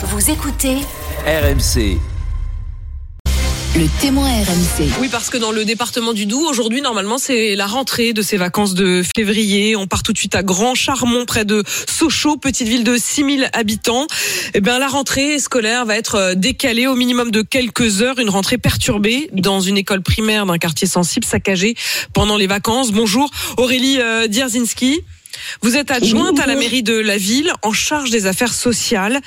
Vous écoutez RMC. le témoin RMC. Oui, parce que dans le département du Doubs, aujourd'hui, normalement, c'est la rentrée de ces vacances de février. On part tout de suite à Grand Charmont, près de Sochaux, petite ville de 6000 habitants. Eh bien, la rentrée scolaire va être euh, décalée au minimum de quelques heures. Une rentrée perturbée dans une école primaire d'un quartier sensible, saccagée pendant les vacances. Bonjour, Aurélie euh, Dierzinski. Vous êtes adjointe à la mairie de la ville en charge des affaires sociales.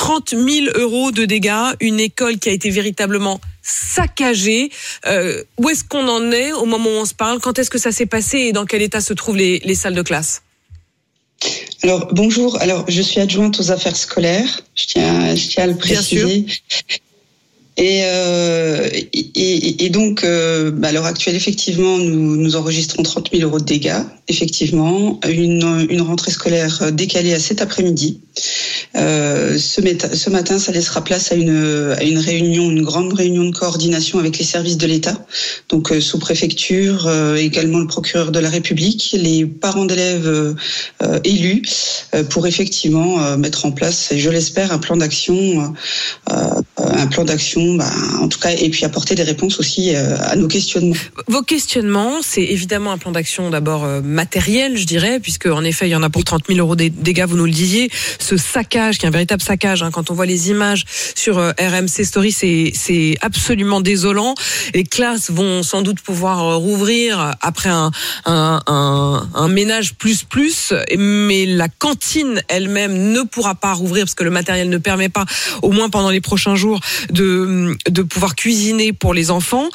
30 000 euros de dégâts, une école qui a été véritablement saccagée. Euh, où est-ce qu'on en est au moment où on se parle? Quand est-ce que ça s'est passé et dans quel état se trouvent les, les salles de classe? Alors bonjour, alors je suis adjointe aux affaires scolaires, je tiens, je tiens à le préciser. Et, euh, et, et- et donc, euh, bah, à l'heure actuelle, effectivement, nous, nous enregistrons 30 000 euros de dégâts. Effectivement, une, une rentrée scolaire décalée à cet après-midi. Euh, ce, ce matin, ça laissera place à une, à une réunion, une grande réunion de coordination avec les services de l'État, donc euh, sous-préfecture, euh, également le procureur de la République, les parents d'élèves euh, euh, élus, pour effectivement mettre en place, et je l'espère, un plan d'action, un plan d'action, bah, en tout cas, et puis apporter des réponses aussi à nos questionnements. Vos questionnements, c'est évidemment un plan d'action d'abord matériel, je dirais, puisque en effet, il y en a pour 30 000 euros des dégâts, vous nous le disiez. Ce saccage, qui est un véritable saccage, hein, quand on voit les images sur euh, RMC Story, c'est absolument désolant. Les classes vont sans doute pouvoir euh, rouvrir après un, ménage plus plus, mais la cantine elle-même ne pourra pas rouvrir parce que le matériel ne permet pas, au moins pendant les prochains jours, de, de pouvoir cuisiner pour les enfants.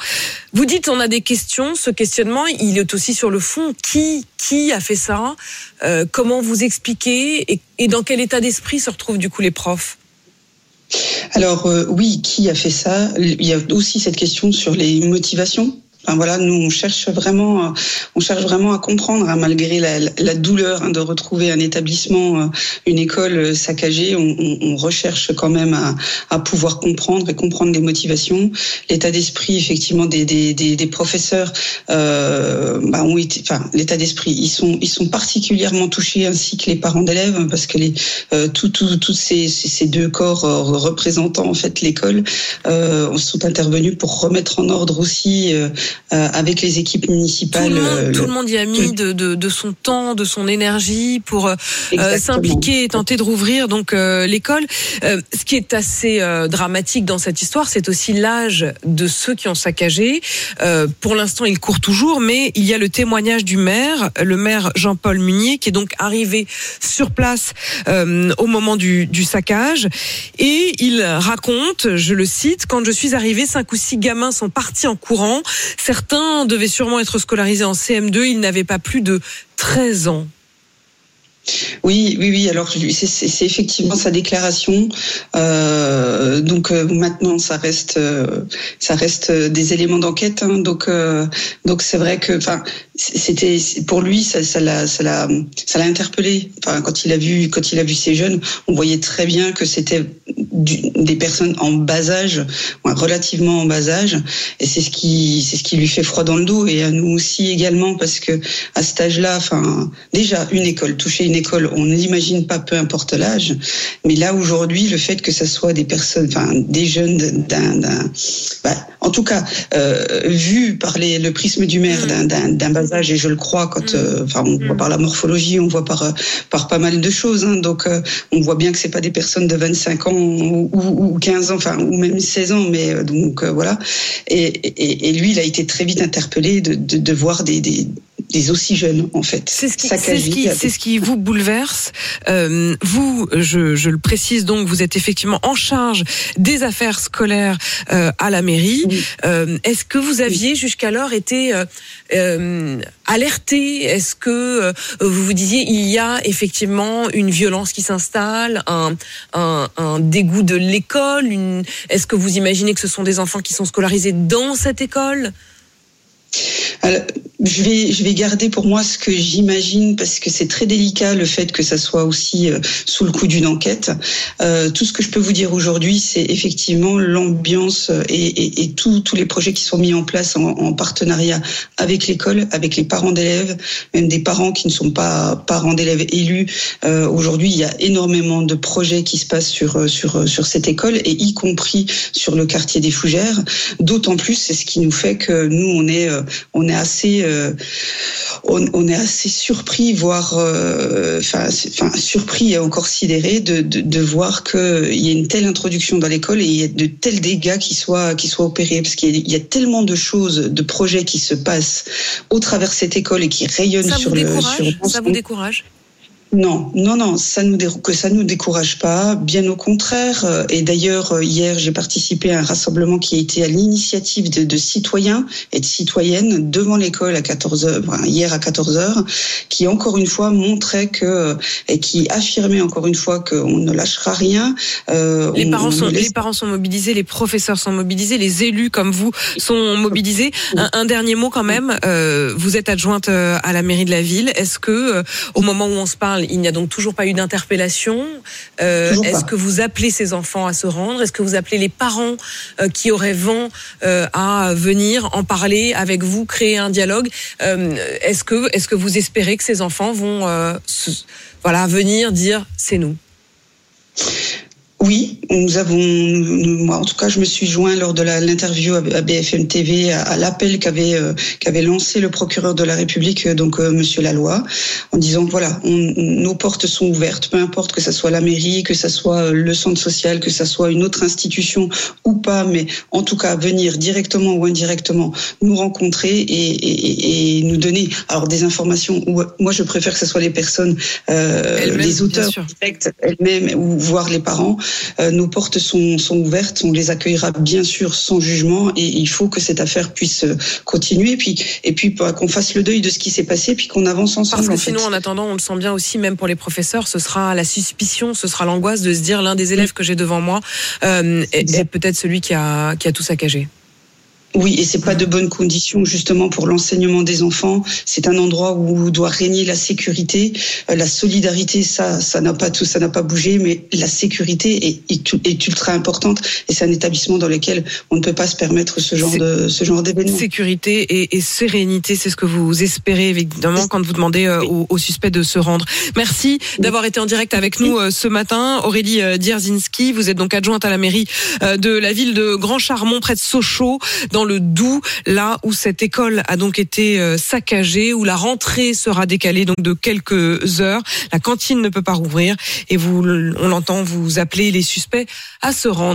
Vous dites on a des questions. Ce questionnement, il est aussi sur le fond. Qui qui a fait ça? Euh, Comment vous expliquez et, et dans quel état d'esprit se retrouvent du coup les profs? Alors euh, oui, qui a fait ça? Il y a aussi cette question sur les motivations. Enfin, voilà, nous on cherche vraiment, on cherche vraiment à comprendre, hein, malgré la, douleur hein, de retrouver un établissement, euh, une école euh, saccagée, on, recherche quand même à, pouvoir comprendre et comprendre les motivations, l'état d'esprit effectivement des, des, des, des professeurs, euh, bah, ont été, enfin l'état d'esprit, ils sont ils sont particulièrement touchés ainsi que les parents d'élèves hein, parce que les euh, tous tout, tous ces, ces, deux corps représentant en fait l'école sont intervenus pour remettre en ordre aussi avec les équipes tout municipales. le, monde, euh, tout le- le monde y a mis de, de, de son temps, de son énergie pour euh, euh, s'impliquer et tenter de rouvrir donc euh, l'école. Euh, ce qui est assez euh, dramatique dans cette histoire, c'est aussi l'âge de ceux qui ont saccagé. Euh, pour l'instant, il court toujours, mais il y a le témoignage du maire, le maire Jean-Paul Munier, qui est donc arrivé sur place euh, au moment du, du saccage, et il raconte, je le cite, quand je suis arrivé, cinq ou six gamins sont partis en courant. Certains devaient sûrement être scolarisés en CM2. Ils n'avaient pas plus de 13 ans. Oui, oui, oui. Alors c'est- effectivement sa déclaration. Euh, donc euh, maintenant, ça reste, euh, ça reste des éléments d'enquête. hein. donc, donc c'est vrai que, c'était pour lui, ça, ça l'a, ça l'a, ça l'a interpellé. Enfin, quand il a vu, quand il a vu ces jeunes, on voyait très bien que c'était des personnes en bas âge, relativement en bas âge, et c'est ce qui, c'est ce qui lui fait froid dans le dos, et à nous aussi également, parce que à cet âge-là, enfin, déjà une école, toucher une école, on ne l'imagine pas, peu importe l'âge, mais là aujourd'hui, le fait que ça soit des personnes, enfin, des jeunes d'un, bah, en tout cas, euh, vu par les, le prisme du maire Mm. d'un, d'un, d'un bas âge, et je le crois, quand, Mm. euh, on voit Mm. par la morphologie, on voit par, euh, par pas mal de choses, hein, donc euh, on voit bien que c'est pas des personnes de 25 ans ou, ou- ou 15 ans, enfin, ou même 16 ans, mais donc euh, voilà. Et, et, et lui, il a été très vite interpellé de, de, de voir des, des, des aussi jeunes, en fait. C'est ce ce ce qui vous bouleverse. Euh, vous, je, je le précise donc, vous êtes effectivement en charge des affaires scolaires euh, à la mairie. Oui. Euh, Est-ce que vous aviez jusqu'alors été euh, euh, alerté? Est-ce que euh, vous vous disiez il y a effectivement une violence qui s'installe, un, un, un dégoût de l'école une... Est-ce que vous imaginez que ce sont des enfants qui sont scolarisés dans cette école? Je vais, je vais garder pour moi ce que j'imagine parce que c'est très délicat le fait que ça soit aussi euh, sous le coup d'une enquête. Euh, tout ce que je peux vous dire aujourd'hui, c'est effectivement l'ambiance et, et, et tous les projets qui sont mis en place en, en partenariat avec l'école, avec les parents d'élèves, même des parents qui ne sont pas parents d'élèves élus. Euh, aujourd'hui, il y a énormément de projets qui se passent sur euh, sur sur cette école et y compris sur le quartier des Fougères. D'autant plus, c'est ce qui nous fait que nous on est on est assez euh, on, est assez surpris, voire euh, enfin, surpris et encore sidéré de, de, voir qu'il y a une telle introduction dans l'école et il y a de tels dégâts qui soient qui soient opérés parce qu'il y, a tellement de choses, de projets qui se passent au travers cette école et qui rayonnent sur le sur ça vous décourage? Non, non, non, ça nous que ça nous décourage pas, bien au contraire. Euh, et d'ailleurs, euh, hier, j'ai participé à un rassemblement qui a été à l'initiative de, citoyens et de citoyennes devant l'école à 14 h hier à 14 h qui encore une fois montrait que euh, et qui affirmait encore une fois qu'on ne lâchera rien. les parents sont les parents sont mobilisés, les professeurs sont mobilisés, les élus comme vous sont mobilisés. Un, dernier mot quand même. vous êtes adjointe à la mairie de la ville. Est-ce que au moment où on se parle il n'y a donc toujours pas eu d'interpellation. Euh, est-ce que vous appelez ces enfants à se rendre? Est-ce que vous appelez les parents euh, qui auraient vent euh, à venir en parler avec vous, créer un dialogue? Est-ce que, est-ce que vous espérez que ces enfants vont, voilà, venir dire c'est nous? Oui, nous avons, moi en tout cas, je me suis joint lors de l'interview à BFM TV à, l'appel qu'avait euh, qu'avait lancé le procureur de la République, euh, donc euh, Monsieur Laloy, en disant voilà, nos portes sont ouvertes, peu importe que ça soit la mairie, que ça soit le centre social, que ça soit une autre institution ou pas, mais en tout cas venir directement ou indirectement nous rencontrer et, et, nous donner alors des informations. Où, moi, je préfère que ce soit les personnes, euh, les auteurs directs elles-mêmes ou voir les parents euh, nos portes sont, sont ouvertes, on les accueillera bien sûr sans jugement et il faut que cette affaire puisse euh, continuer et puis, et puis qu'on fasse le deuil de ce qui s'est passé puis qu'on avance ensemble. Parce que sinon, en attendant, on le sent bien aussi, même pour les professeurs, ce sera la suspicion, ce sera l'angoisse de se dire l'un des élèves que j'ai devant moi euh, est, peut-être celui qui a, qui a tout saccagé. Oui, et c'est pas de bonnes conditions justement pour l'enseignement des enfants. C'est un endroit où doit régner la sécurité, euh, la solidarité. Ça, ça n'a pas tout, ça n'a pas bougé, mais la sécurité est, est, ultra importante. Et c'est un établissement dans lequel on ne peut pas se permettre ce genre de ce genre d'événement. Sécurité et, et sérénité, c'est ce que vous espérez évidemment quand vous demandez euh, aux, suspects de se rendre. Merci d'avoir été en direct avec nous euh, ce matin, Aurélie Dierzinski. Vous êtes donc adjointe à la mairie de la ville de Grand Charmont, près de Sochaux, dans le Doubs, là où cette école a donc été euh, saccagée, où la rentrée sera décalée donc de quelques heures. La cantine ne peut pas rouvrir et vous, on l'entend, vous appeler les suspects à se rendre.